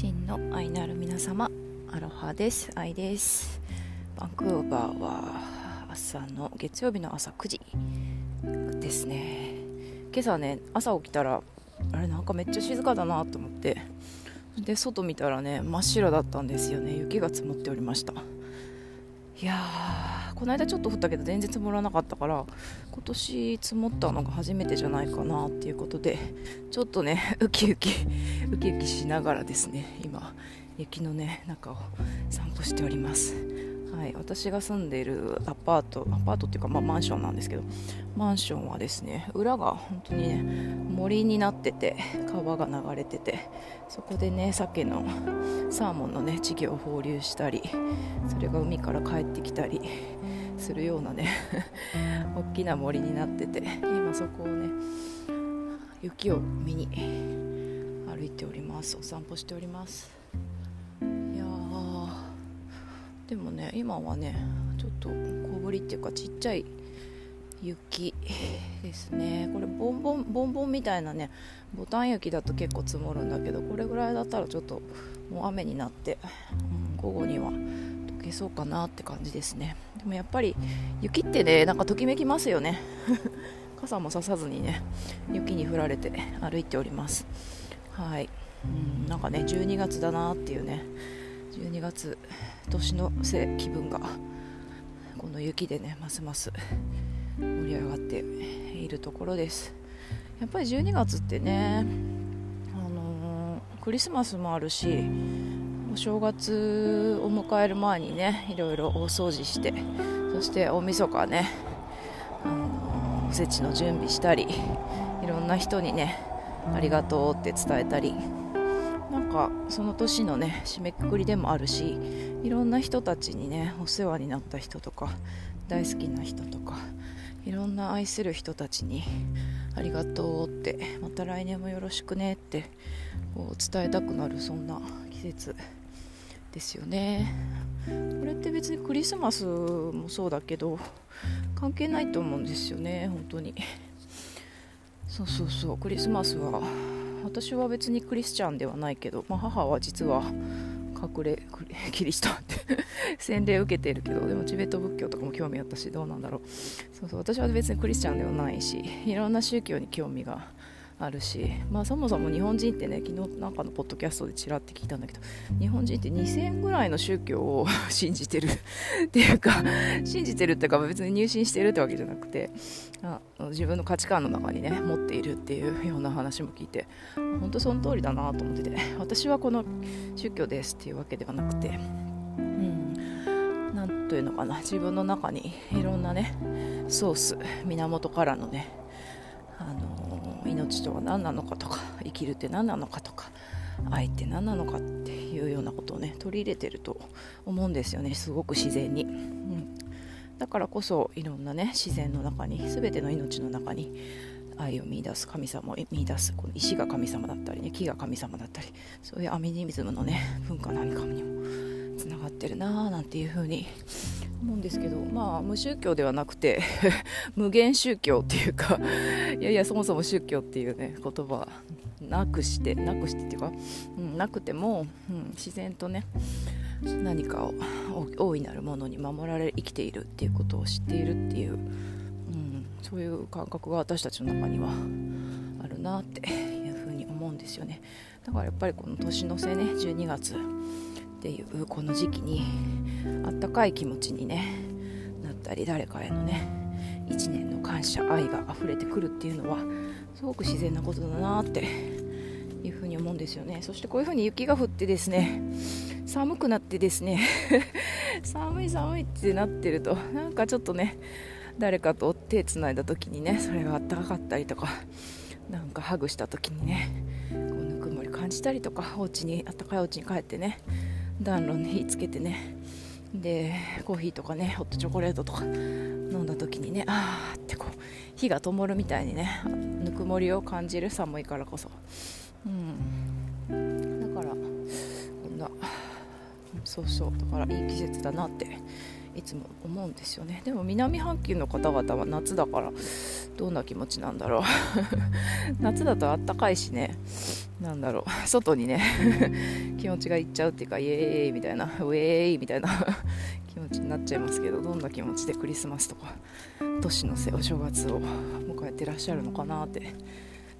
真の愛なる皆様アロハです。愛です。バンクーバーは朝の月曜日の朝9時ですね。今朝ね朝起きたらあれなんかめっちゃ静かだなと思ってで外見たらね真っ白だったんですよね。雪が積もっておりました。いやー。この間ちょっと降ったけど全然積もらなかったから今年積もったのが初めてじゃないかなっていうことでちょっとね ウキウキウキウキしながらですね今雪のね中を散歩しております。はい、私が住んでいるアパートアパートっていうか、まあ、マンションなんですけどマンションはですね裏が本当にね森になってて川が流れててそこでね鮭のサーモンのね稚魚を放流したりそれが海から帰ってきたりするようなね大きな森になってて今そこをね雪を見に歩いております。お散歩しております。でもね今はねちょっと小ぶりっていうかちっちゃい雪ですね。これボンボンボンボンみたいなねボタン雪だと結構積もるんだけどこれぐらいだったらちょっともう雨になって、うん、午後には溶けそうかなって感じですね。でもやっぱり雪ってねなんかときめきますよね。傘もささずにね雪に降られて歩いております。はい、うん、なんかね12月だなっていうね12月年の瀬気分がこの雪でねますます盛り上がっているところです。やっぱり12月ってね、あのー、クリスマスもあるしお正月を迎える前にねいろいろ大掃除してそして大晦日ね、あの、おせちの準備したりいろんな人にねありがとうって伝えたりなんかその年のね締めくくりでもあるしいろんな人たちにねお世話になった人とか大好きな人とかいろんな愛する人たちにありがとうってまた来年もよろしくねってこう伝えたくなるそんな季節。ですよね。これって別にクリスマスもそうだけど関係ないと思うんですよね本当に。そうそうそうクリスマスは。私は別にクリスチャンではないけど、まあ、母は実は隠れ キリシタンって 洗礼を受けてるけどでもチベット仏教とかも興味あったしどうなんだろう。そうそう私は別にクリスチャンではないしいろんな宗教に興味があるし、まあ、そもそも日本人ってね昨日なんかのポッドキャストでちらって聞いたんだけど日本人って2000ぐらいの宗教を 信じてるっていうか信じてるっていうか別に入信してるってわけじゃなくてあ自分の価値観の中にね持っているっていうような話も聞いて本当その通りだなと思ってて私はこの宗教ですっていうわけではなくてうんなんというのかな自分の中にいろんなねソース源からのねあの命とは何なのかとか生きるって何なのかとか愛って何なのかっていうようなことをね取り入れてると思うんですよね。すごく自然に、うん、だからこそいろんなね自然の中に全ての命の中に愛を見出す神様を見出すこの石が神様だったりね木が神様だったりそういうアミニズムのね文化なんかにもつながってるなーなんていう風に思うんですけどまあ無宗教ではなくて 無限宗教っていうかいやいやそもそも宗教っていうね言葉なくしてなくしてっていうか、うん、なくても、うん、自然とね何かを大いなるものに守られ生きているっていうことを知っているっていう、うん、そういう感覚が私たちの中にはあるなっていうふうに思うんですよね。だからやっぱりこの年の瀬ね12月っていうこの時期にあったかい気持ちに、ね、なったり誰かへのね1年の感謝愛が溢れてくるっていうのはすごく自然なことだなっていうふうに思うんですよね。そしてこういうふうに雪が降ってですね寒くなってですね 寒い寒いってなってるとなんかちょっとね誰かと手つないだ時にねそれがあったかかったりとかなんかハグした時にねこうぬくもり感じたりとかお家にあったかいお家に帰ってね暖炉に火つけてね。でコーヒーとかねホットチョコレートとか飲んだ時にねあーってこう火が灯るみたいにねぬくもりを感じる寒いからこそ。うん。だからこんなそうそうだからいい季節だなっていつも思うんですよね。でも南半球の方々は夏だからどんな気持ちなんだろう。夏だとあったかいしね。なんだろう。外にね気持ちがいっちゃうっていうかイエーイみたいなウェーイみたいな 気持ちになっちゃいますけどどんな気持ちでクリスマスとか年の瀬お正月を迎えてらっしゃるのかなって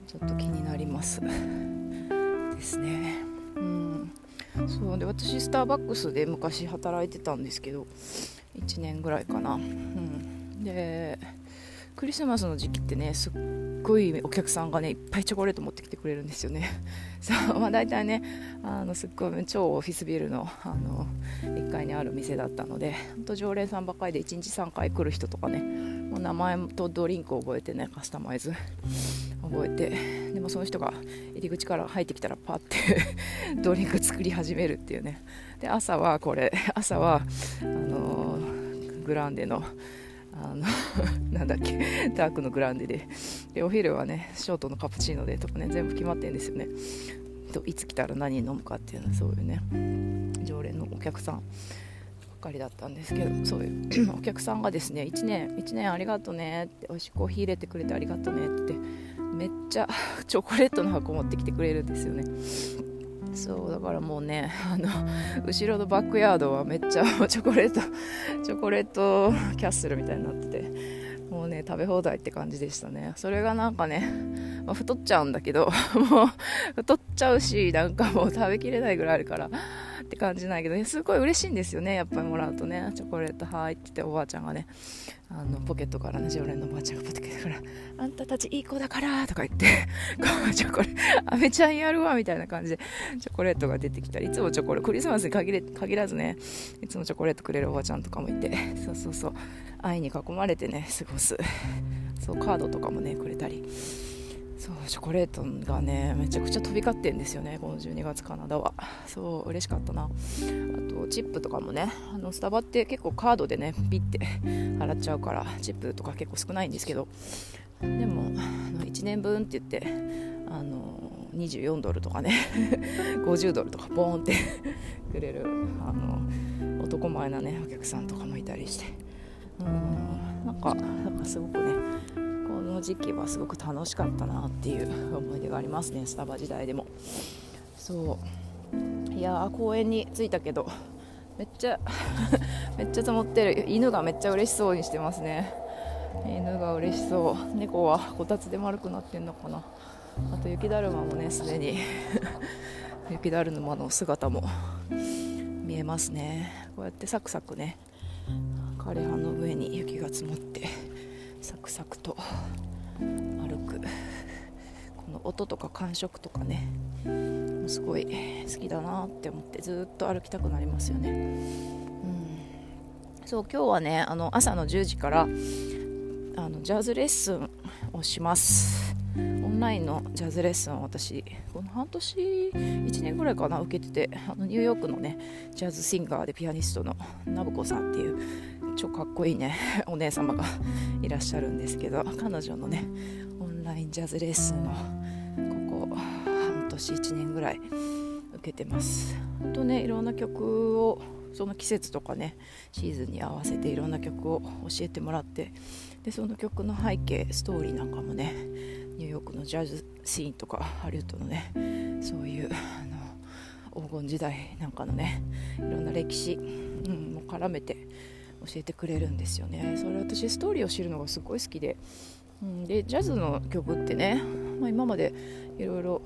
ちょっと気になりますですね。うん。そうで私スターバックスで昔働いてたんですけど1年ぐらいかな、うん、でクリスマスの時期ってねすっごいお客さんがねいっぱいチョコレート持ってきてくれるんですよね。そうまあ大体ねあのすっごい超オフィスビルのあの1階にある店だったのでほんと常連さんばっかりで1日3回来る人とかねもう名前とドリンクを覚えてねカスタマイズ覚えてでもその人が入り口から入ってきたらパッて ドリンク作り始めるっていうね。で朝はこれ朝はあのグランデのあの なんだっけダークのグランデで。でお昼はねショートのカプチーノでとかね全部決まってるんですよね。といつ来たら何飲むかっていうのはそういうね常連のお客さんばっかりだったんですけどそういうお客さんがですね1年1年ありがとうねって美味しいコーヒー入れてくれてありがとうねってめっちゃ チョコレートの箱持ってきてくれるんですよね。そうだからもうね あの後ろのバックヤードはめっちゃ チョコレートチョコレートキャッスルみたいになっててもうね食べ放題って感じでしたね。それがなんかね、まあ、太っちゃうんだけど もう太っちゃうしなんかもう食べきれないぐらいあるからって感じないけど、すごい嬉しいんですよね。やっぱりもらうとね。チョコレートはいって言っておばあちゃんがねあのポケットからね常連のおばあちゃんがポケットから「あんたたちいい子だから」とか言って「チョコレあめちゃんやるわ」みたいな感じでチョコレートが出てきたりいつもチョコレートクリスマスに限れ限らずねいつもチョコレートくれるおばちゃんとかもいてそうそうそう愛に囲まれてね過ごす。そうカードとかもねくれたり。そうチョコレートがねめちゃくちゃ飛び交ってんですよねこの12月カナダは。そう嬉しかったな。あとチップとかもねあのスタバって結構カードでねピッて払っちゃうからチップとか結構少ないんですけど。でもあの1年分って言ってあの24ドルとかね 50ドルとかボーンって くれるあの男前なねお客さんとかもいたりして。うんなんかなんかすごくねの時期はすごく楽しかったなっていう思い出がありますね。スタバ時代でも。そう。いやー公園に着いたけどめっちゃ めっちゃ積もってる。犬がめっちゃ嬉しそうにしてますね。犬が嬉しそう。猫はこたつで丸くなってんのかな。あと雪だるまもねすでに。雪だるまの姿も。見えますね。こうやってサクサクね枯葉の上に雪が積もって。サクサクと歩く。この音とか感触とかねすごい好きだなって思ってずっと歩きたくなりますよね、うん、そう今日はねあの朝の10時からあのジャズレッスンをします。オンラインのジャズレッスンを私この半年1年ぐらいかな受けててあのニューヨークのねジャズシンガーでピアニストのナブコさんっていう超かっこいいねお姉様がいらっしゃるんですけど彼女のねオンラインジャズレッスンをここ半年1年ぐらい受けてます。とねいろんな曲をその季節とかねシーズンに合わせていろんな曲を教えてもらってでその曲の背景ストーリーなんかもねニューヨークのジャズシーンとかハリウッドのねそういうあの黄金時代なんかのねいろんな歴史、うん、も絡めて教えてくれるんですよね。それ私ストーリーを知るのがすごい好きで,、うん、でジャズの曲ってね、まあ、今までいろいろ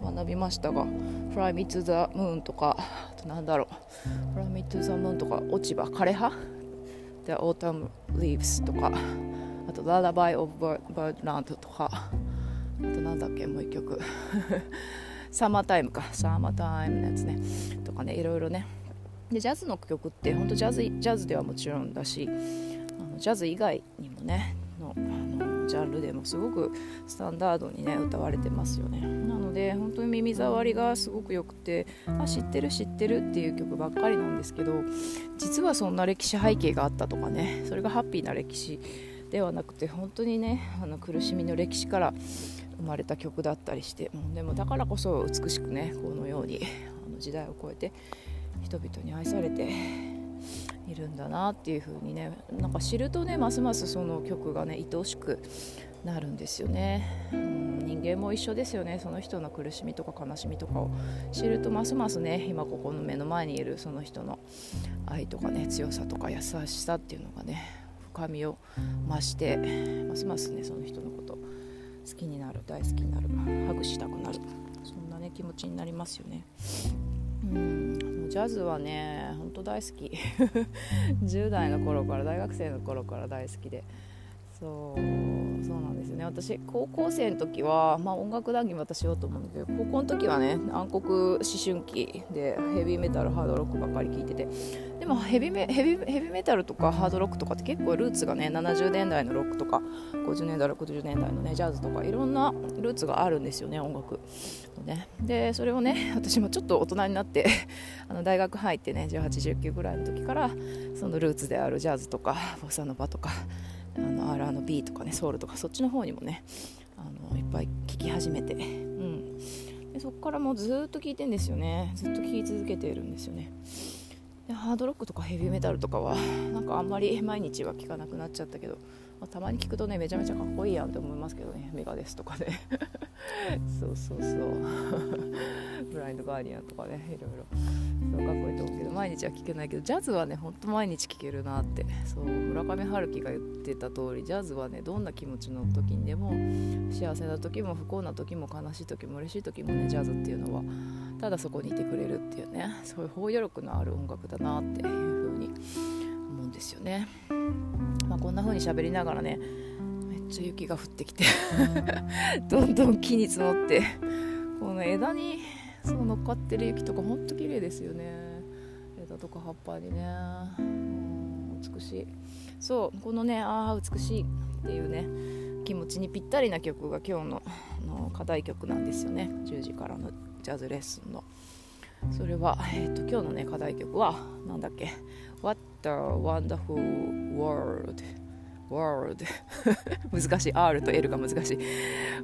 学びましたが「Fly Me to the Moon」とかあとなんだろう「Fly Me to the Moon」とか「落ち葉枯葉」「The Autumn Leaves」とかあと「Lullaby of Birdland」とか。あとなんだっけもう一曲。サマータイムか。サマータイムのやつね。とかねいろいろね。でジャズの曲って本当ジャズジャズではもちろんだしあのジャズ以外にもねのあのジャンルでもすごくスタンダードにね歌われてますよね。なので本当に耳障りがすごく良くてあ知ってる知ってるっていう曲ばっかりなんですけど実はそんな歴史背景があったとかねそれがハッピーな歴史ではなくて本当にねあの苦しみの歴史から生まれた曲だったりしてもうでもだからこそ美しくねこのようにあの時代を超えて人々に愛されているんだなっていう風にねなんか知るとねますますその曲がね愛おしくなるんですよね、うん、人間も一緒ですよね。その人の苦しみとか悲しみとかを知るとますますね今ここの目の前にいるその人の愛とかね強さとか優しさっていうのがね深みを増してますますねその人のこと好きになる大好きになるハグしたくなる。そんなね気持ちになりますよね。うん。ジャズはねほんと大好き。10代の頃から大学生の頃から大好きで。そう。そうなんですね。私高校生の時は、まあ、音楽談義またしようと思うんだけど高校の時はね暗黒思春期でヘビーメタルハードロックばっかり聴いてて。でもヘビメヘビヘビメタルとかハードロックとかって結構ルーツがね70年代のロックとか50年代60年代のねジャズとかいろんなルーツがあるんですよね音楽。ね。でそれをね私もちょっと大人になって あの大学入ってね1819ぐらいの時からそのルーツであるジャズとかボサノバとかあの R&B とかねソウルとかそっちの方にもねあのいっぱい聴き始めて、うん、でそこからもうずっと聴いてんですよね。ずっと聴き続けているんですよね。でハードロックとかヘビーメタルとかはなんかあんまり毎日は聴かなくなっちゃったけど、まあ、たまに聞くとねめちゃめちゃかっこいいやんって思いますけどねメガデスとかね そうそうそう。ブラインドガーディアンとかねいろいろ。そうかっこいいと思うけど毎日は聴けないけどジャズはねほんと毎日聴けるなって。そう村上春樹が言ってた通りジャズはねどんな気持ちの時にでも幸せな時も不幸な時も悲しい時も嬉しい時もねジャズっていうのはただそこにいてくれるっていうねそういう包容力のある音楽だなっていう風に思うんですよね、まあ、こんな風に喋りながらねっちゃ雪が降ってきて。どんどん木に積もって。この枝にそう乗っかってる雪とかほんと綺麗ですよね。枝とか葉っぱにね。うん美しい。そうこのねああ美しいっていうね気持ちにぴったりな曲が今日のの課題曲なんですよね。10時からのジャズレッスンの。それは、えーと、と今日のね課題曲は何だっけ？What a Wonderful World World 難しい。R と L が難しい。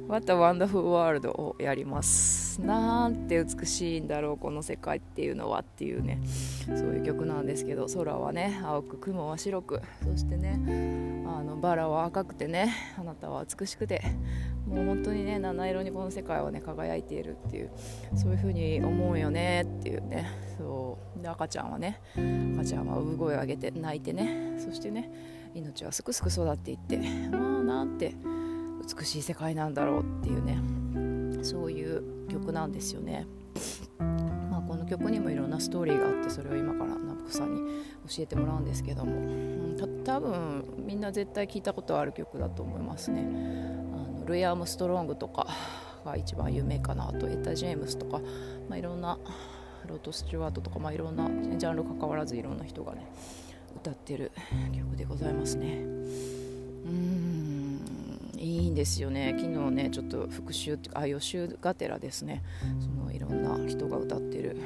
What a Wonderful World をやります。なんて美しいんだろうこの世界っていうのはっていうね。そういう曲なんですけど空はね青く雲は白く。そしてねあのバラは赤くてねあなたは美しくて。もう本当にね七色にこの世界はね輝いているっていうそういう風に思うよねっていうね。そう。で赤ちゃんはね赤ちゃんは産声を上げて泣いてね。そしてね命はすくすく育っていってああなんて美しい世界なんだろうっていうねそういう曲なんですよね。まあ、この曲にもいろんなストーリーがあってそれを今からナプさんに教えてもらうんですけども、うん、多分みんな絶対聞いたことある曲だと思いますね。あのルイ・アームストロングとかが一番有名かなあとエタ・ジェームスとか、まあ、いろんなロート・スチュワートとか、まあ、いろんなジャンル関わらずいろんな人がねってる曲でございますね。うんいいんですよね。昨日ねちょっと復習っていうかあ予習がてらですね。そのいろんな人が歌ってる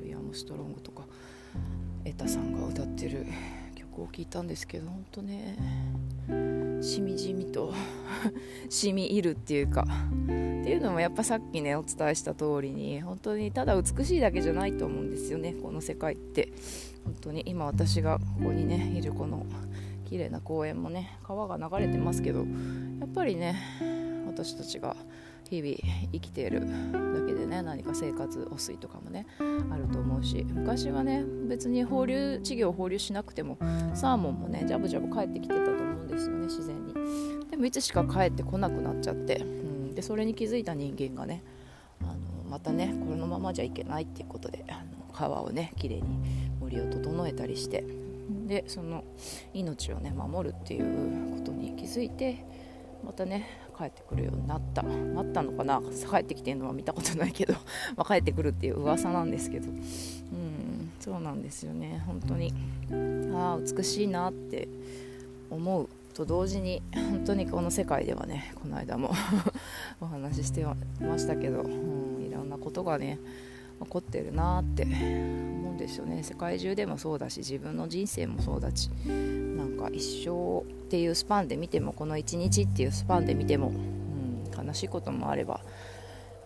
ルイ・アムストロングとかエタさんが歌ってる曲を聴いたんですけど本当ねしみじみと しみ入るっていうかっていうのもやっぱさっきねお伝えした通りに本当にただ美しいだけじゃないと思うんですよね。この世界って。本当に今私がここにねいるこの綺麗な公園もね川が流れてますけどやっぱりね私たちが日々生きているだけでね何か生活汚水とかもねあると思うし昔はね別に放流稚魚を放流しなくてもサーモンもねジャブジャブ帰ってきてたと思うんですよね自然に。でもいつしか帰ってこなくなっちゃって、うん、でそれに気づいた人間がねあのまたねこのままじゃいけないっていうことであの川をねきれいに森を整えたりしてでその命をね守るっていうことに気づいてまたね帰ってくるようになった。なったのかな？帰ってきてるのは見たことないけど ま帰ってくるっていう噂なんですけど。うんそうなんですよね。本当に。ああ美しいなって思うと同時に本当にこの世界ではねこの間も お話ししてましたけど、うん、いろんなことがね起こってるなってですよね。世界中でもそうだし自分の人生もそうだしなんか一生っていうスパンで見てもこの一日っていうスパンで見ても、うん、悲しいこともあれば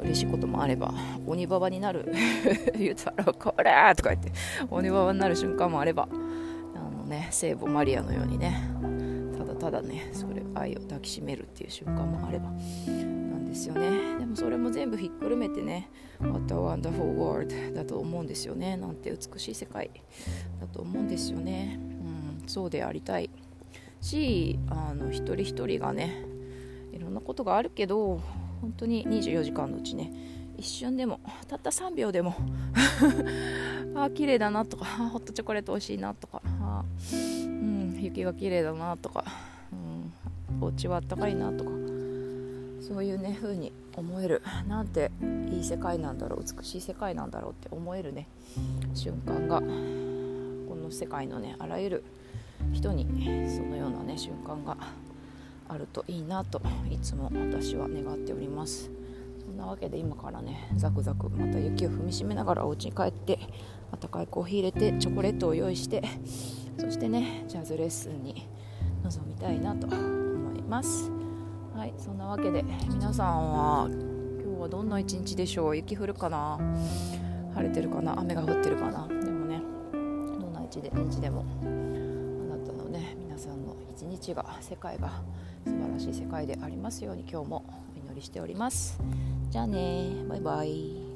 嬉しいこともあれば鬼ババになる。言うたらこれとか言って鬼ババになる瞬間もあればあのね聖母マリアのようにねただただねそれ愛を抱きしめるっていう瞬間もあればですよね。でもそれも全部ひっくるめてね What a wonderful world だと思うんですよね。なんて美しい世界だと思うんですよね、うん、そうでありたい。しあの一人一人がねいろんなことがあるけど本当に24時間のうちね一瞬でもたった3秒でも あ綺麗だなとかホットチョコレート美味しいなとかあ、うん、雪が綺麗だなとか、うん、お家はあったかいなとかそういうね風に思える。なんていい世界なんだろう美しい世界なんだろうって思えるね。瞬間が。この世界のねあらゆる人にそのようなね瞬間があるといいなといつも私は願っております。そんなわけで今からねザクザクまた雪を踏みしめながらお家に帰って温かいコーヒー入れてチョコレートを用意してそしてねジャズレッスンに臨みたいなと思います。はいそんなわけで皆さんは今日はどんな一日でしょう？雪降るかな？晴れてるかな？雨が降ってるかな？でもねどんな一日でもあなたのね皆さんの一日が世界が素晴らしい世界でありますように今日もお祈りしております。じゃあねバイバイ。